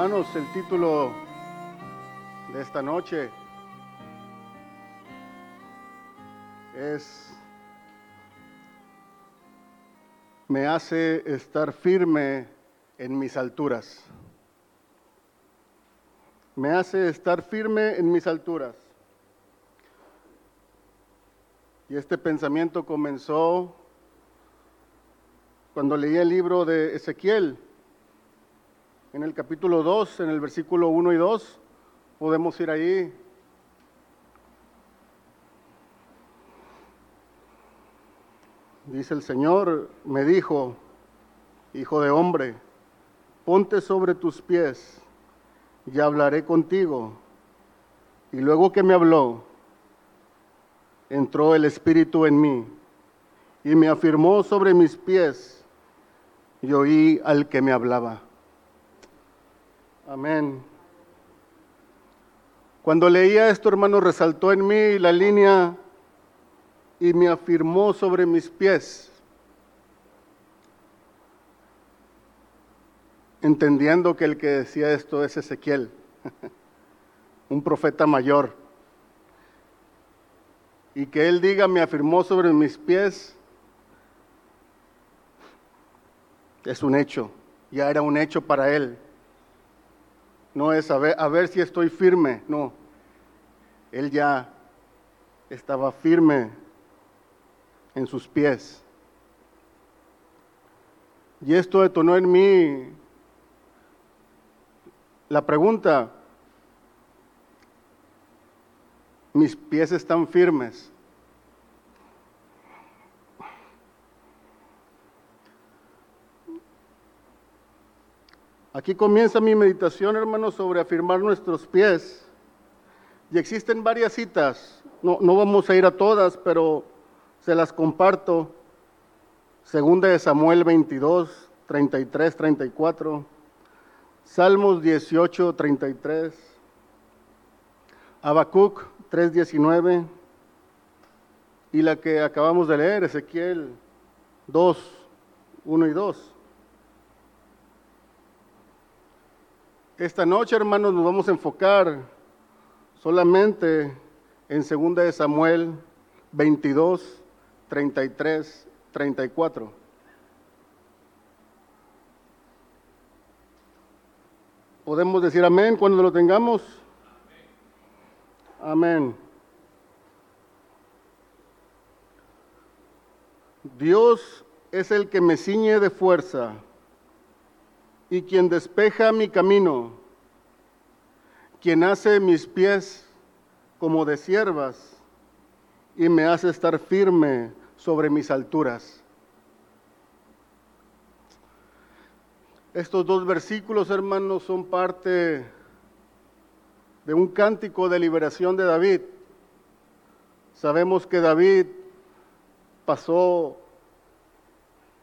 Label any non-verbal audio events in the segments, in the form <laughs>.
Hermanos, el título de esta noche es Me hace estar firme en mis alturas. Me hace estar firme en mis alturas. Y este pensamiento comenzó cuando leí el libro de Ezequiel en el capítulo 2, en el versículo 1 y 2. Podemos ir ahí. Dice el Señor, me dijo, hijo de hombre, ponte sobre tus pies y hablaré contigo. Y luego que me habló, entró el Espíritu en mí y me afirmó sobre mis pies y oí al que me hablaba. Amén. Cuando leía esto, hermano, resaltó en mí la línea y me afirmó sobre mis pies, entendiendo que el que decía esto es Ezequiel, <laughs> un profeta mayor. Y que él diga, me afirmó sobre mis pies, es un hecho, ya era un hecho para él. No es a ver, a ver si estoy firme, no. Él ya estaba firme en sus pies. Y esto detonó en mí la pregunta, mis pies están firmes. Aquí comienza mi meditación, hermanos, sobre afirmar nuestros pies. Y existen varias citas, no, no vamos a ir a todas, pero se las comparto. Segunda de Samuel 22, 33, 34. Salmos 18, 33. Habacuc 3, 19. Y la que acabamos de leer, Ezequiel 2, 1 y 2. Esta noche, hermanos, nos vamos a enfocar solamente en 2 de Samuel 22, 33, 34. ¿Podemos decir amén cuando lo tengamos? Amén. Dios es el que me ciñe de fuerza y quien despeja mi camino, quien hace mis pies como de siervas y me hace estar firme sobre mis alturas. Estos dos versículos, hermanos, son parte de un cántico de liberación de David. Sabemos que David pasó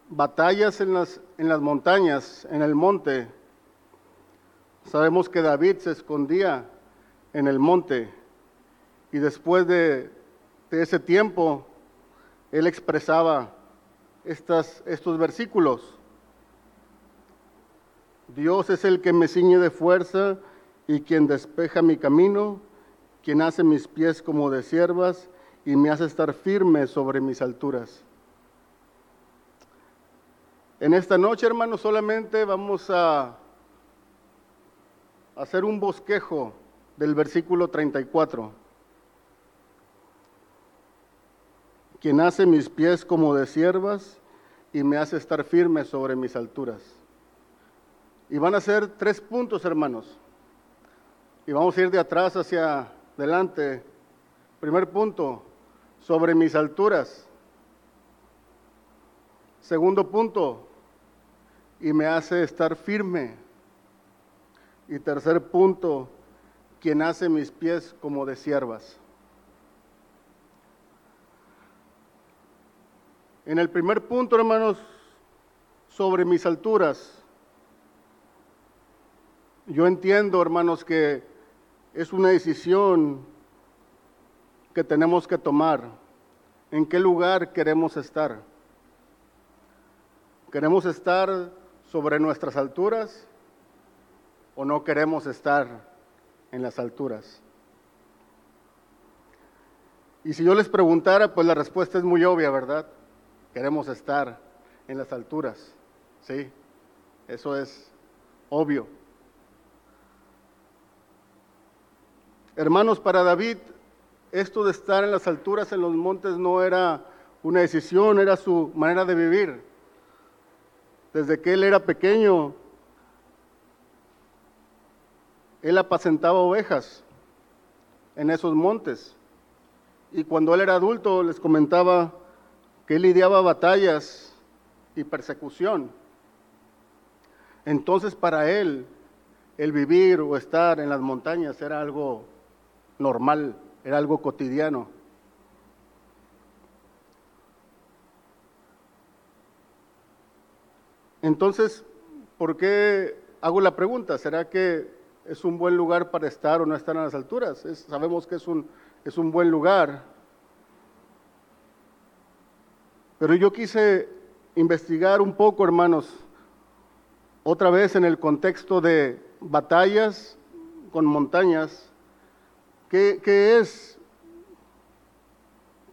batallas en las, en las montañas, en el monte. Sabemos que David se escondía en el monte y después de, ese tiempo él expresaba estas, estos versículos. Dios es el que me ciñe de fuerza y quien despeja mi camino, quien hace mis pies como de siervas y me hace estar firme sobre mis alturas. En esta noche, hermanos, solamente vamos a hacer un bosquejo del versículo 34. Quien hace mis pies como de siervas y me hace estar firme sobre mis alturas. Y van a ser tres puntos, hermanos. Y vamos a ir de atrás hacia adelante. Primer punto, sobre mis alturas. Segundo punto, y me hace estar firme. Y tercer punto, quien hace mis pies como de siervas. En el primer punto, hermanos, sobre mis alturas, yo entiendo, hermanos, que es una decisión que tenemos que tomar. ¿En qué lugar queremos estar? ¿Queremos estar sobre nuestras alturas o no queremos estar en las alturas? Y si yo les preguntara, pues la respuesta es muy obvia, ¿verdad? Queremos estar en las alturas, ¿sí? Eso es obvio. Hermanos, para David, esto de estar en las alturas, en los montes, no era una decisión, era su manera de vivir. Desde que él era pequeño, él apacentaba ovejas en esos montes. Y cuando él era adulto les comentaba que él lidiaba batallas y persecución. Entonces para él el vivir o estar en las montañas era algo normal, era algo cotidiano. Entonces, ¿por qué hago la pregunta? ¿Será que es un buen lugar para estar o no estar en las alturas? sabemos que es un, es un buen lugar. Pero yo quise investigar un poco, hermanos, otra vez en el contexto de batallas con montañas, ¿qué, qué es?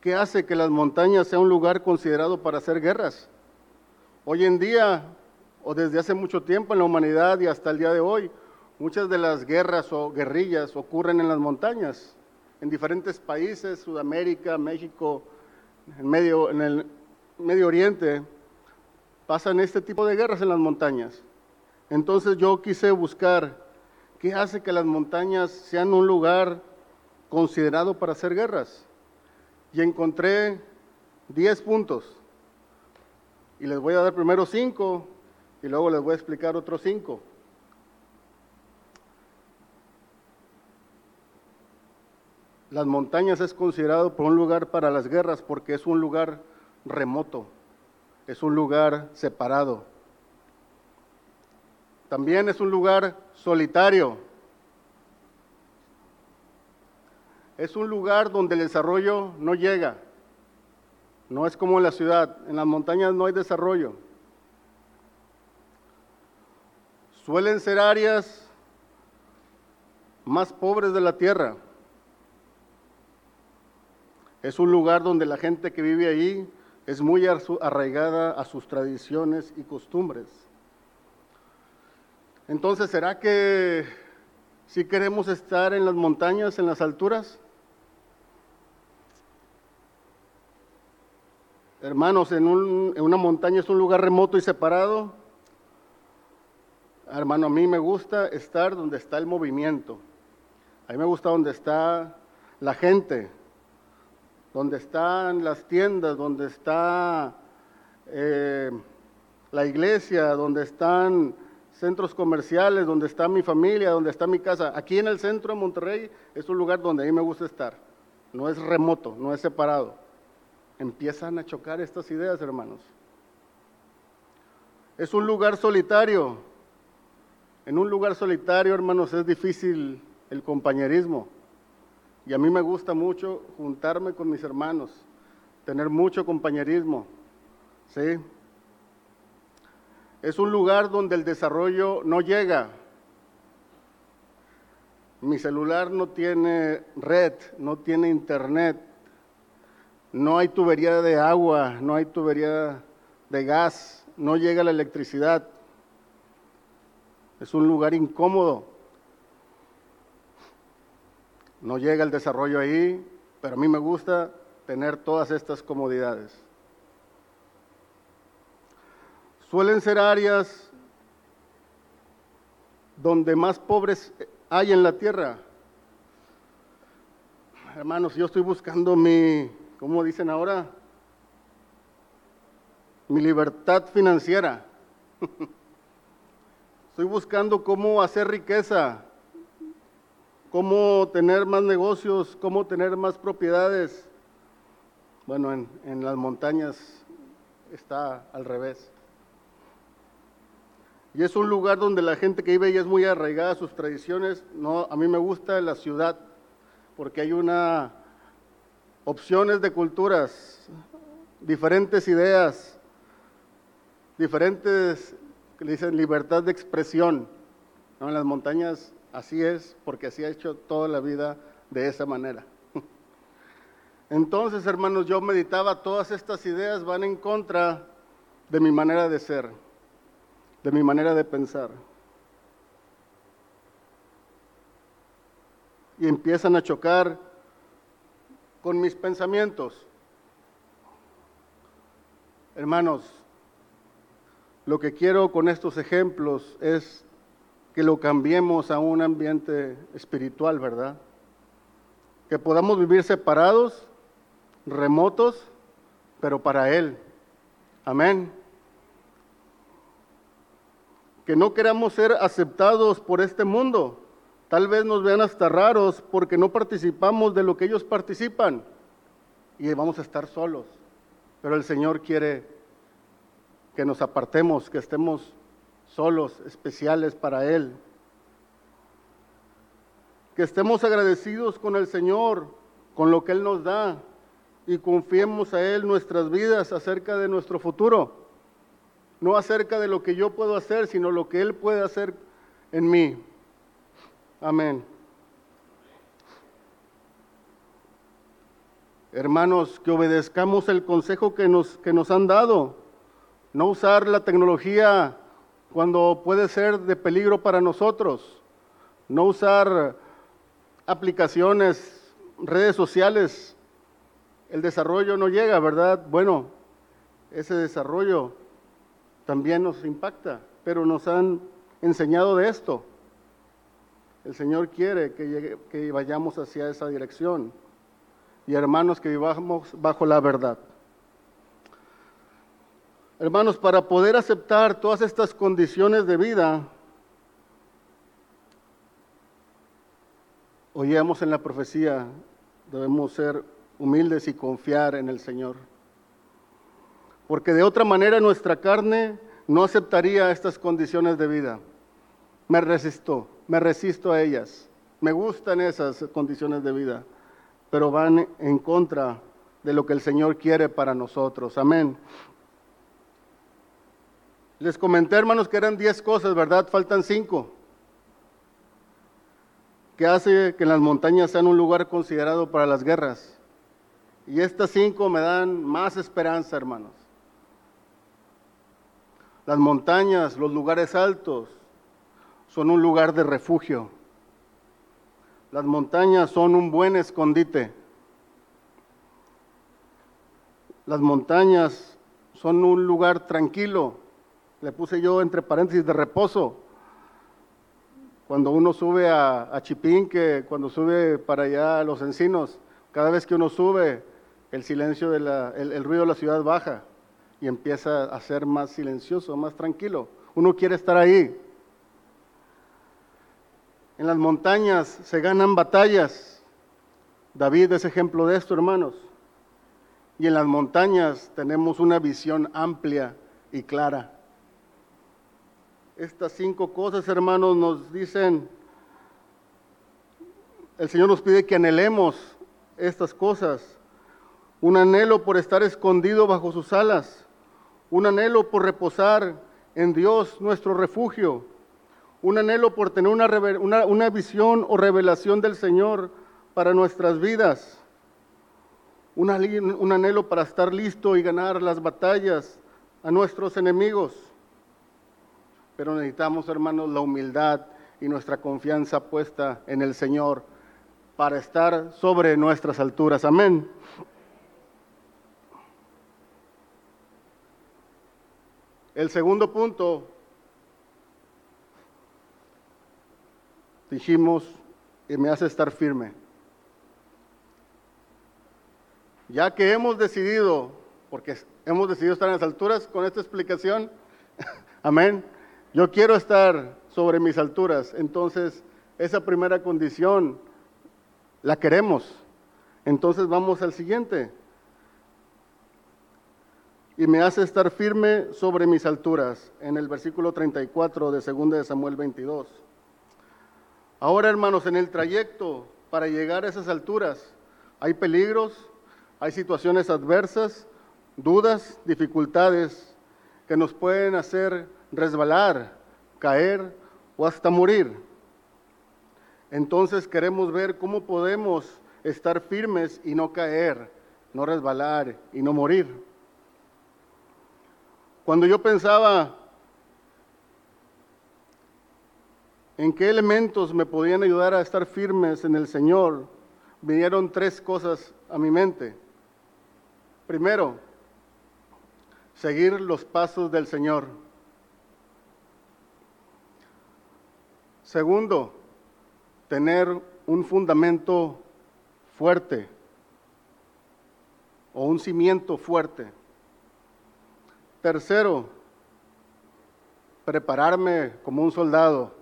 ¿Qué hace que las montañas sea un lugar considerado para hacer guerras? Hoy en día o desde hace mucho tiempo en la humanidad y hasta el día de hoy, muchas de las guerras o guerrillas ocurren en las montañas, en diferentes países, Sudamérica, México, en, medio, el Medio Oriente, pasan este tipo de guerras en las montañas. Entonces yo quise buscar qué hace que las montañas sean un lugar considerado para hacer guerras. Y encontré 10 puntos. Y les voy a dar primero 5 y luego les voy a explicar otros cinco. Las montañas es considerado por un lugar para las guerras porque es un lugar remoto, es un lugar separado. También es un lugar solitario. Es un lugar donde el desarrollo no llega. No es como en la ciudad. En las montañas no hay desarrollo. Suelen ser áreas más pobres de la tierra. Es un lugar donde la gente que vive ahí es muy arraigada a sus tradiciones y costumbres. Entonces, ¿será que si queremos estar en las montañas, en las alturas? Hermanos, en, en una montaña es un lugar remoto y separado Hermano, a mí me gusta estar donde está el movimiento. A mí me gusta donde está la gente, donde están las tiendas, donde está eh, la iglesia, donde están centros comerciales, donde está mi familia, donde está mi casa. Aquí en el centro de Monterrey es un lugar donde a mí me gusta estar. No es remoto, no es separado. Empiezan a chocar estas ideas, hermanos. Es un lugar solitario, en un lugar solitario, hermanos, es difícil el compañerismo. Y a mí me gusta mucho juntarme con mis hermanos, tener mucho compañerismo. ¿Sí? Es un lugar donde el desarrollo no llega. Mi celular no tiene red, no tiene internet, no hay tubería de agua, no hay tubería de gas, no llega la electricidad es un lugar incómodo. No llega el desarrollo ahí, pero a mí me gusta tener todas estas comodidades. Suelen ser áreas donde más pobres hay en la tierra. Hermanos, yo estoy buscando mi, ¿cómo dicen ahora? Mi libertad financiera. <laughs> Estoy buscando cómo hacer riqueza, cómo tener más negocios, cómo tener más propiedades. Bueno, en, las montañas está al revés. Y es un lugar donde la gente que vive ya es muy arraigada a sus tradiciones. No, a mí me gusta la ciudad porque hay una opciones de culturas, diferentes ideas, diferentes le dicen libertad de expresión. No, en las montañas así es, porque así ha hecho toda la vida de esa manera. <laughs> Entonces, hermanos, yo meditaba, todas estas ideas van en contra de mi manera de ser, de mi manera de pensar. Y empiezan a chocar con mis pensamientos. Hermanos, lo que quiero con estos ejemplos es que lo cambiemos a un ambiente espiritual, ¿verdad? Que podamos vivir separados, remotos, pero para Él. Amén. Que no queramos ser aceptados por este mundo. Tal vez nos vean hasta raros porque no participamos de lo que ellos participan y vamos a estar solos. Pero el Señor quiere que nos apartemos, que estemos solos, especiales para Él. Que estemos agradecidos con el Señor, con lo que Él nos da, y confiemos a Él nuestras vidas acerca de nuestro futuro. No acerca de lo que yo puedo hacer, sino lo que Él puede hacer en mí. Amén. Hermanos, que obedezcamos el consejo que nos, que nos han dado. No usar la tecnología cuando puede ser de peligro para nosotros. No usar aplicaciones, redes sociales. El desarrollo no llega, ¿verdad? Bueno, ese desarrollo también nos impacta, pero nos han enseñado de esto. El Señor quiere que, que vayamos hacia esa dirección. Y hermanos, que vivamos bajo la verdad. Hermanos, para poder aceptar todas estas condiciones de vida, oíamos en la profecía, debemos ser humildes y confiar en el Señor. Porque de otra manera nuestra carne no aceptaría estas condiciones de vida. Me resisto, me resisto a ellas. Me gustan esas condiciones de vida, pero van en contra de lo que el Señor quiere para nosotros. Amén. Les comenté, hermanos, que eran diez cosas, ¿verdad? Faltan cinco. Que hace que las montañas sean un lugar considerado para las guerras. Y estas cinco me dan más esperanza, hermanos. Las montañas, los lugares altos, son un lugar de refugio. Las montañas son un buen escondite. Las montañas son un lugar tranquilo le puse yo entre paréntesis de reposo. Cuando uno sube a, Chipín, que cuando sube para allá a los encinos, cada vez que uno sube, el silencio de la, el, ruido de la ciudad baja y empieza a ser más silencioso, más tranquilo. Uno quiere estar ahí. En las montañas se ganan batallas. David es ejemplo de esto, hermanos. Y en las montañas tenemos una visión amplia y clara. Estas cinco cosas, hermanos, nos dicen, el Señor nos pide que anhelemos estas cosas. Un anhelo por estar escondido bajo sus alas. Un anhelo por reposar en Dios, nuestro refugio. Un anhelo por tener una, una visión o revelación del Señor para nuestras vidas. Un anhelo para estar listo y ganar las batallas a nuestros enemigos pero necesitamos, hermanos, la humildad y nuestra confianza puesta en el Señor para estar sobre nuestras alturas. Amén. El segundo punto, dijimos, y me hace estar firme. Ya que hemos decidido, porque hemos decidido estar en las alturas con esta explicación, <laughs> amén, yo quiero estar sobre mis alturas, entonces esa primera condición la queremos. Entonces vamos al siguiente. Y me hace estar firme sobre mis alturas, en el versículo 34 de 2 de Samuel 22. Ahora, hermanos, en el trayecto para llegar a esas alturas hay peligros, hay situaciones adversas, dudas, dificultades que nos pueden hacer resbalar, caer o hasta morir. Entonces queremos ver cómo podemos estar firmes y no caer, no resbalar y no morir. Cuando yo pensaba en qué elementos me podían ayudar a estar firmes en el Señor, vinieron tres cosas a mi mente. Primero, seguir los pasos del Señor. Segundo, tener un fundamento fuerte o un cimiento fuerte. Tercero, prepararme como un soldado.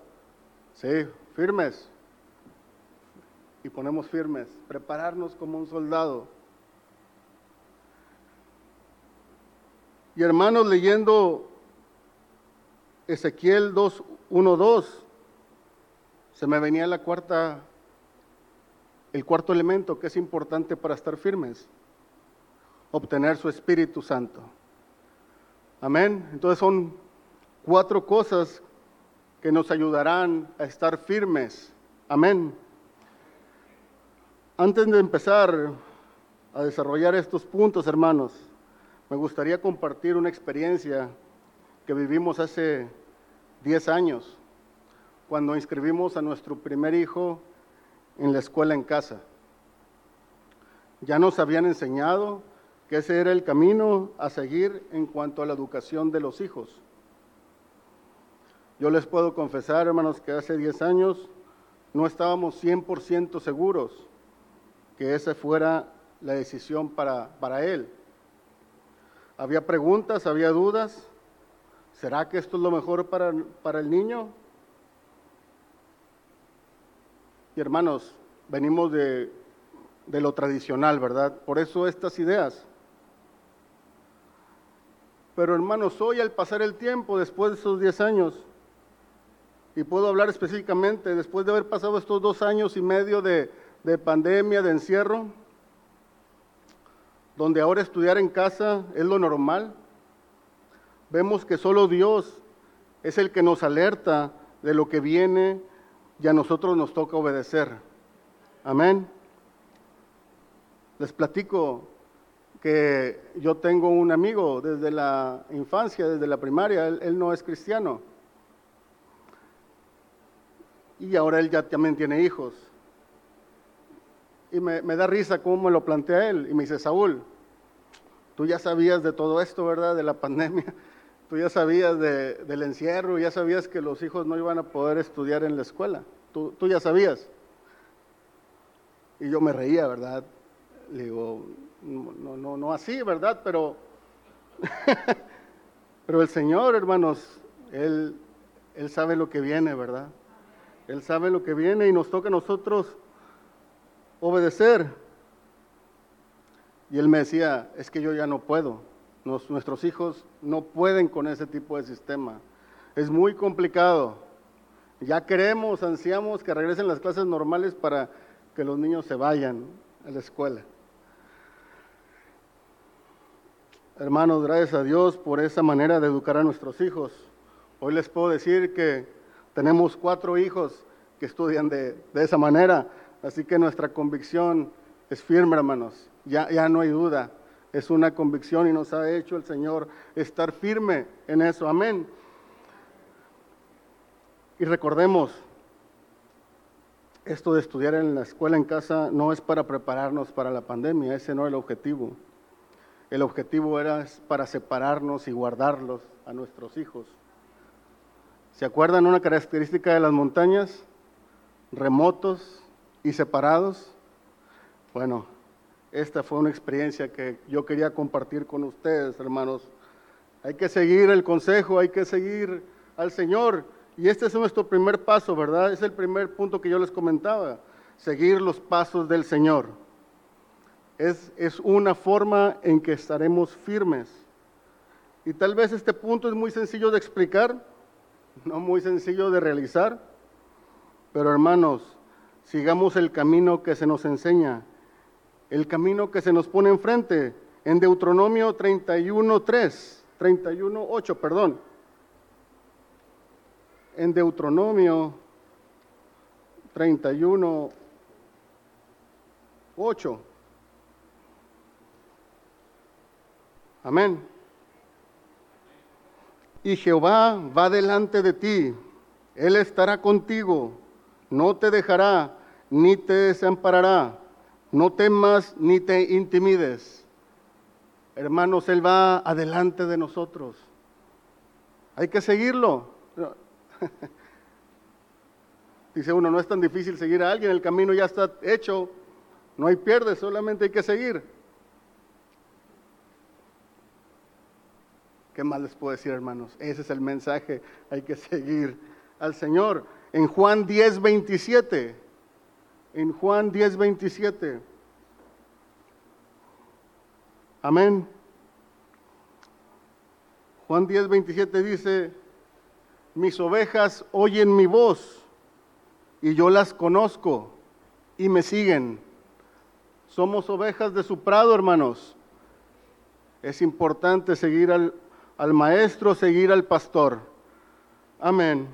Sí, firmes. Y ponemos firmes, prepararnos como un soldado. Y hermanos, leyendo Ezequiel 2, 1, 2, se me venía la cuarta, el cuarto elemento que es importante para estar firmes, obtener su Espíritu Santo. Amén. Entonces son cuatro cosas que nos ayudarán a estar firmes. Amén. Antes de empezar a desarrollar estos puntos, hermanos, me gustaría compartir una experiencia que vivimos hace 10 años, cuando inscribimos a nuestro primer hijo en la escuela en casa. Ya nos habían enseñado que ese era el camino a seguir en cuanto a la educación de los hijos. Yo les puedo confesar, hermanos, que hace 10 años no estábamos 100% seguros que esa fuera la decisión para, para él. Había preguntas, había dudas. ¿Será que esto es lo mejor para, para el niño? Y hermanos, venimos de, de lo tradicional, ¿verdad? Por eso estas ideas. Pero hermanos, hoy al pasar el tiempo, después de esos 10 años, y puedo hablar específicamente, después de haber pasado estos dos años y medio de, de pandemia, de encierro, donde ahora estudiar en casa es lo normal. Vemos que solo Dios es el que nos alerta de lo que viene y a nosotros nos toca obedecer. Amén. Les platico que yo tengo un amigo desde la infancia, desde la primaria, él, no es cristiano. Y ahora él ya también tiene hijos. Y me, me da risa cómo me lo plantea él. Y me dice, Saúl, Tú ya sabías de todo esto, ¿verdad? De la pandemia. Tú ya sabías del encierro, ya sabías que los hijos no iban a poder estudiar en la escuela. Tú, ya sabías. Y yo me reía, ¿verdad? Le digo, no, no, no así, ¿verdad? Pero, <laughs> pero el Señor, hermanos, Él, Él sabe lo que viene, ¿verdad? Él sabe lo que viene y nos toca a nosotros obedecer. Y él me decía, es que yo ya no puedo, nuestros hijos no pueden con ese tipo de sistema, es muy complicado. Ya queremos, ansiamos que regresen las clases normales para que los niños se vayan a la escuela. Hermanos, gracias a Dios por esa manera de educar a nuestros hijos. Hoy les puedo decir que tenemos cuatro hijos que estudian de, de esa manera, así que nuestra convicción es firme, hermanos ya, ya no hay duda. Es una convicción y nos ha hecho el Señor estar firme en eso. Amén. Y recordemos, esto de estudiar en la escuela en casa no es para prepararnos para la pandemia, ese no es el objetivo. El objetivo era para separarnos y guardarlos a nuestros hijos. ¿Se acuerdan una característica de las montañas? Remotos y separados. Bueno, esta fue una experiencia que yo quería compartir con ustedes, hermanos. Hay que seguir el consejo, hay que seguir al Señor. Y este es nuestro primer paso, ¿verdad? Es el primer punto que yo les comentaba, seguir los pasos del Señor. Es, es una forma en que estaremos firmes. Y tal vez este punto es muy sencillo de explicar, <laughs> no muy sencillo de realizar, pero hermanos, sigamos el camino que se nos enseña el camino que se nos pone enfrente en Deuteronomio 31.3, 31.8, perdón. en Deuteronomio 31, 8. Amén. Y Jehová va delante de ti, Él estará contigo, no te dejará ni te desamparará, no temas ni te intimides. Hermanos, Él va adelante de nosotros. Hay que seguirlo. <laughs> Dice uno, no es tan difícil seguir a alguien, el camino ya está hecho, no hay pierde, solamente hay que seguir. ¿Qué más les puedo decir, hermanos? Ese es el mensaje, hay que seguir al Señor. En Juan 10, 27, en Juan 10, 27. Amén. Juan 10, 27 dice, mis ovejas oyen mi voz y yo las conozco y me siguen. Somos ovejas de su prado, hermanos. Es importante seguir al, al maestro, seguir al pastor. Amén.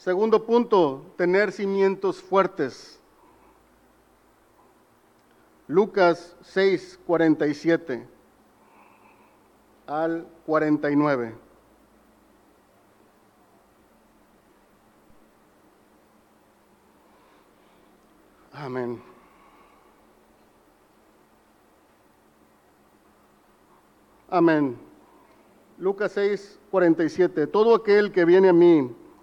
Segundo punto, tener cimientos fuertes. Lucas 6, 47 al 49. Amén. Amén. Lucas 6, 47. Todo aquel que viene a mí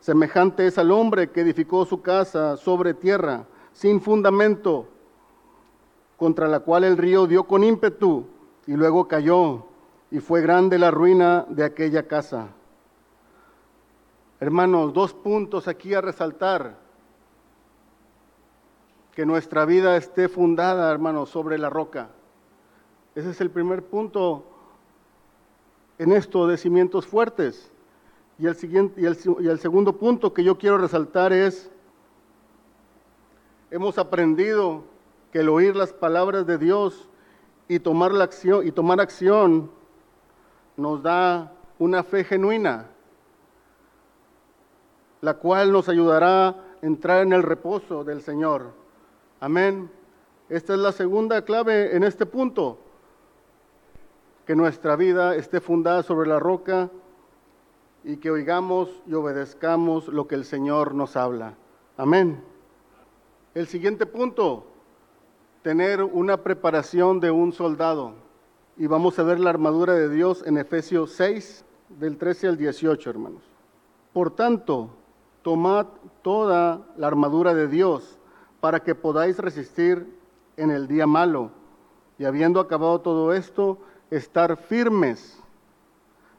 semejante es al hombre que edificó su casa sobre tierra, sin fundamento, contra la cual el río dio con ímpetu y luego cayó, y fue grande la ruina de aquella casa. Hermanos, dos puntos aquí a resaltar. Que nuestra vida esté fundada, hermanos, sobre la roca. Ese es el primer punto en esto de cimientos fuertes. Y el, siguiente, y el, y el segundo punto que yo quiero resaltar es, hemos aprendido que el oír las palabras de Dios y tomar, la acción, y tomar acción nos da una fe genuina la cual nos ayudará a entrar en el reposo del Señor. Amén. Esta es la segunda clave en este punto, que nuestra vida esté fundada sobre la roca y que oigamos y obedezcamos lo que el Señor nos habla. Amén. El siguiente punto, tener una preparación de un soldado. Y vamos a ver la armadura de Dios en Efesios 6, del 13 al 18, hermanos. Por tanto, tomad toda la armadura de Dios para que podáis resistir en el día malo. Y habiendo acabado todo esto, estar firmes.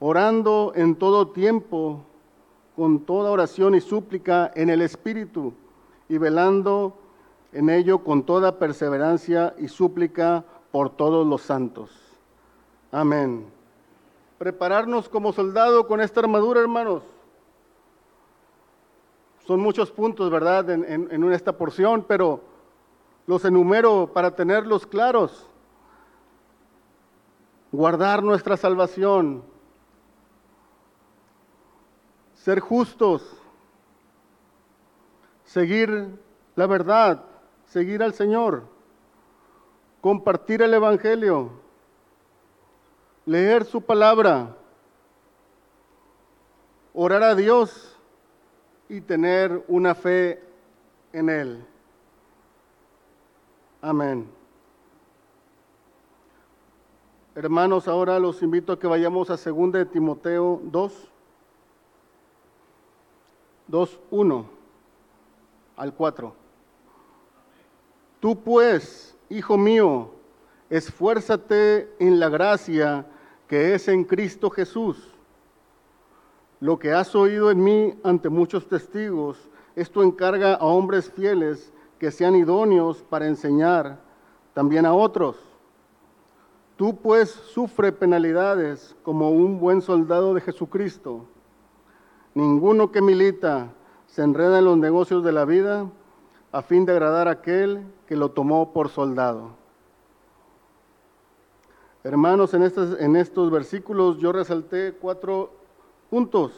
orando en todo tiempo, con toda oración y súplica en el Espíritu, y velando en ello con toda perseverancia y súplica por todos los santos. Amén. Prepararnos como soldado con esta armadura, hermanos son muchos puntos, ¿verdad?, en, esta porción, pero los enumero para tenerlos claros. Guardar nuestra salvación, ser justos, seguir la verdad, seguir al Señor, compartir el Evangelio, leer su palabra, orar a Dios y tener una fe en Él. Amén. Hermanos, ahora los invito a que vayamos a 2 de Timoteo 2, 2, 1 al 4. Tú pues, hijo mío, esfuérzate en la gracia que es en Cristo Jesús. Lo que has oído en mí ante muchos testigos, esto encarga a hombres fieles que sean idóneos para enseñar también a otros. Tú pues sufre penalidades como un buen soldado de Jesucristo. Ninguno que milita se enreda en los negocios de la vida a fin de agradar a aquel que lo tomó por soldado. Hermanos, en estos, en estos versículos yo resalté cuatro puntos.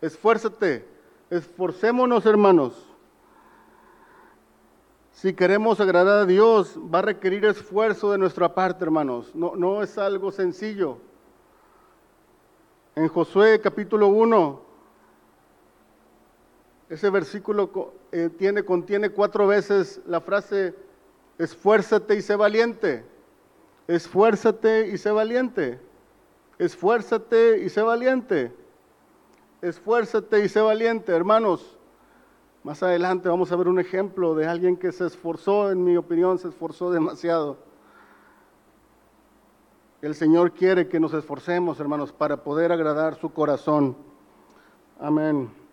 Esfuérzate, esforcémonos hermanos. Si queremos agradar a Dios, va a requerir esfuerzo de nuestra parte, hermanos. No, no es algo sencillo. En Josué capítulo 1, ese versículo eh, tiene, contiene cuatro veces la frase, esfuérzate y sé valiente. Esfuérzate y sé valiente. Esfuérzate y sé valiente. Esfuérzate y sé valiente, hermanos. Más adelante vamos a ver un ejemplo de alguien que se esforzó, en mi opinión, se esforzó demasiado. El Señor quiere que nos esforcemos, hermanos, para poder agradar su corazón. Amén.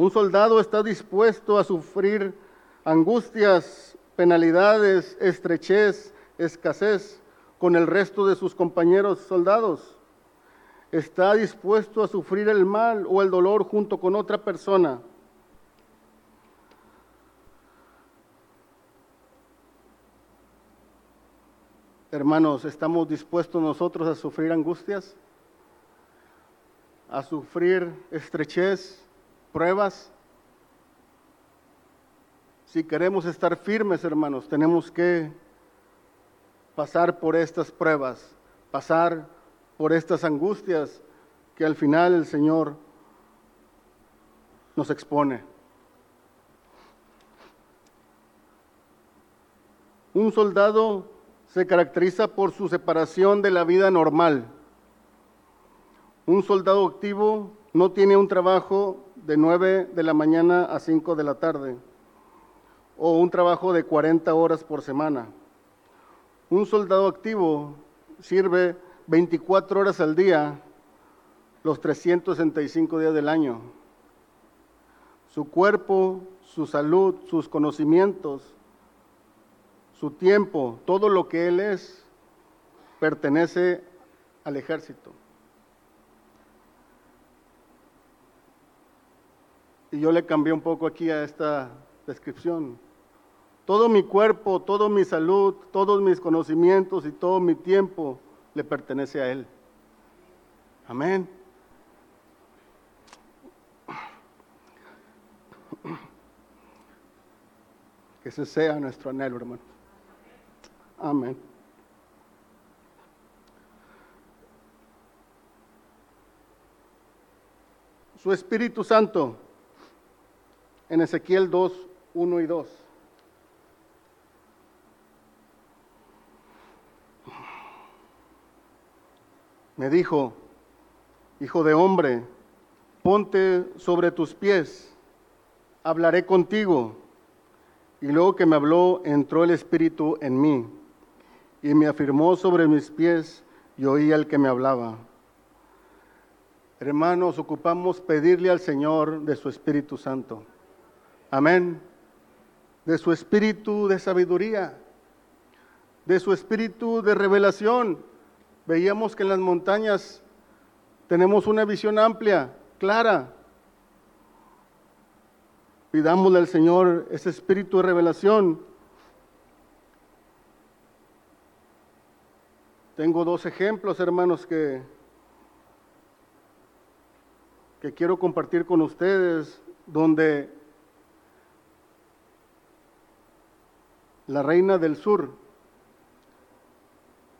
Un soldado está dispuesto a sufrir angustias, penalidades, estrechez, escasez con el resto de sus compañeros soldados. Está dispuesto a sufrir el mal o el dolor junto con otra persona Hermanos, ¿estamos dispuestos nosotros a sufrir angustias? ¿A sufrir estrechez, pruebas? Si queremos estar firmes, hermanos, tenemos que pasar por estas pruebas, pasar por estas angustias que al final el Señor nos expone. Un soldado se caracteriza por su separación de la vida normal. Un soldado activo no tiene un trabajo de 9 de la mañana a 5 de la tarde o un trabajo de 40 horas por semana. Un soldado activo sirve 24 horas al día, los 365 días del año. Su cuerpo, su salud, sus conocimientos, su tiempo, todo lo que él es, pertenece al ejército. Y yo le cambié un poco aquí a esta descripción. Todo mi cuerpo, toda mi salud, todos mis conocimientos y todo mi tiempo le pertenece a Él. Amén. Que ese sea nuestro anhelo, hermano. Amén. Su Espíritu Santo en Ezequiel 2, 1 y 2. Me dijo, hijo de hombre, ponte sobre tus pies, hablaré contigo. Y luego que me habló, entró el Espíritu en mí y me afirmó sobre mis pies y oí al que me hablaba. Hermanos, ocupamos pedirle al Señor de su Espíritu Santo. Amén. De su espíritu de sabiduría, de su espíritu de revelación. Veíamos que en las montañas tenemos una visión amplia, clara. Pidámosle al Señor ese espíritu de revelación Tengo dos ejemplos, hermanos, que, que quiero compartir con ustedes, donde la reina del sur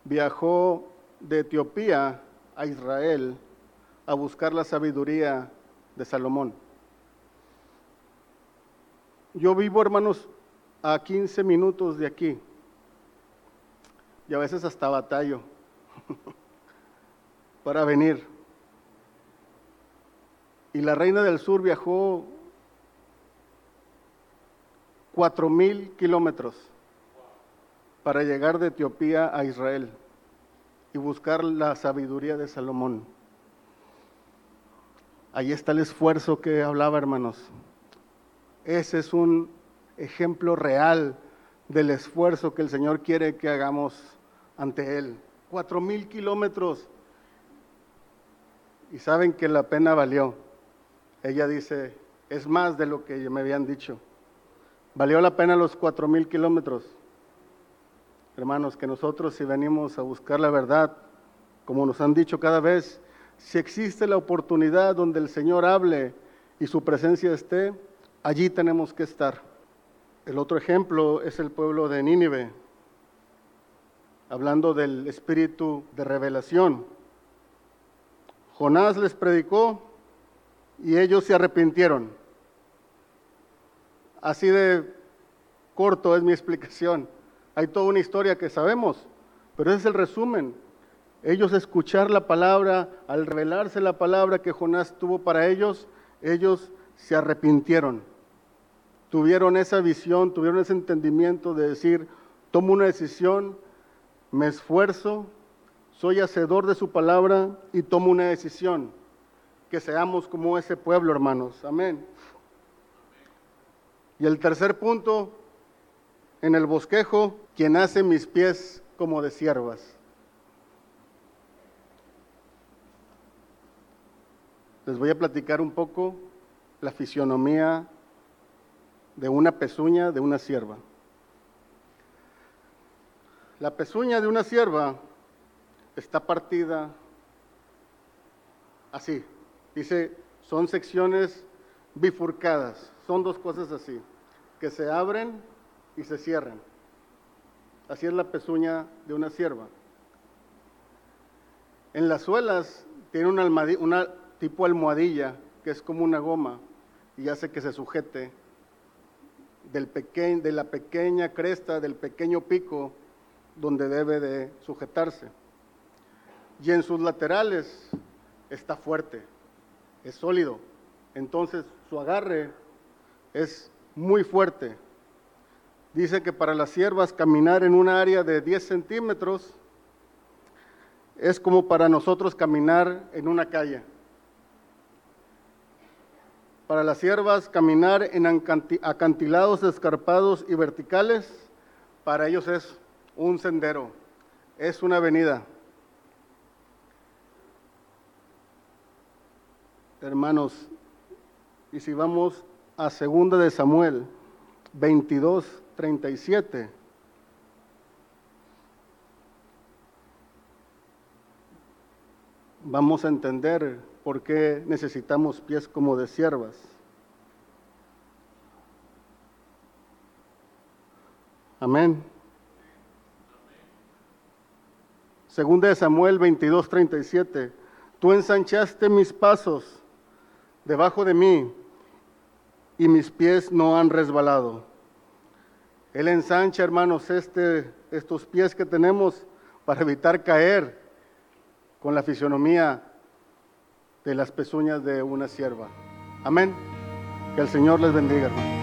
viajó de Etiopía a Israel a buscar la sabiduría de Salomón. Yo vivo, hermanos, a 15 minutos de aquí. Y a veces hasta batallo <laughs> para venir. Y la reina del sur viajó cuatro mil kilómetros para llegar de Etiopía a Israel y buscar la sabiduría de Salomón. Ahí está el esfuerzo que hablaba, hermanos. Ese es un ejemplo real del esfuerzo que el Señor quiere que hagamos ante Él. Cuatro mil kilómetros. Y saben que la pena valió. Ella dice, es más de lo que me habían dicho. Valió la pena los cuatro mil kilómetros. Hermanos, que nosotros si venimos a buscar la verdad, como nos han dicho cada vez, si existe la oportunidad donde el Señor hable y su presencia esté, allí tenemos que estar. El otro ejemplo es el pueblo de Nínive, hablando del espíritu de revelación. Jonás les predicó y ellos se arrepintieron. Así de corto es mi <laughs> explicación. Hay toda una historia que sabemos, pero ese es el resumen. Ellos escuchar la palabra, al revelarse la palabra que Jonás tuvo para ellos, ellos se arrepintieron. Tuvieron esa visión, tuvieron ese entendimiento de decir, tomo una decisión, me esfuerzo, soy hacedor de su palabra y tomo una decisión. Que seamos como ese pueblo, hermanos. Amén. Y el tercer punto, en el bosquejo, quien hace mis pies como de siervas. Les voy a platicar un poco la fisionomía de una pezuña de una sierva. La pezuña de una sierva está partida así. Dice, son secciones bifurcadas. Son dos cosas así, que se abren y se cierran. Así es la pezuña de una sierva. En las suelas tiene una, una tipo almohadilla que es como una goma y hace que se sujete del de la pequeña cresta, del pequeño pico donde debe de sujetarse. Y en sus laterales está fuerte, es sólido. Entonces su agarre es muy fuerte. Dice que para las siervas caminar en un área de 10 centímetros es como para nosotros caminar en una calle. Para las siervas caminar en acantilados escarpados y verticales, para ellos es un sendero, es una avenida. Hermanos, y si vamos a segunda de Samuel 22, 37. Vamos a entender por qué necesitamos pies como de siervas. Amén. Segunda de Samuel 22, 37. Tú ensanchaste mis pasos debajo de mí y mis pies no han resbalado. Él ensancha, hermanos, este, estos pies que tenemos para evitar caer con la fisionomía de las pezuñas de una sierva. Amén. Que el Señor les bendiga, hermano.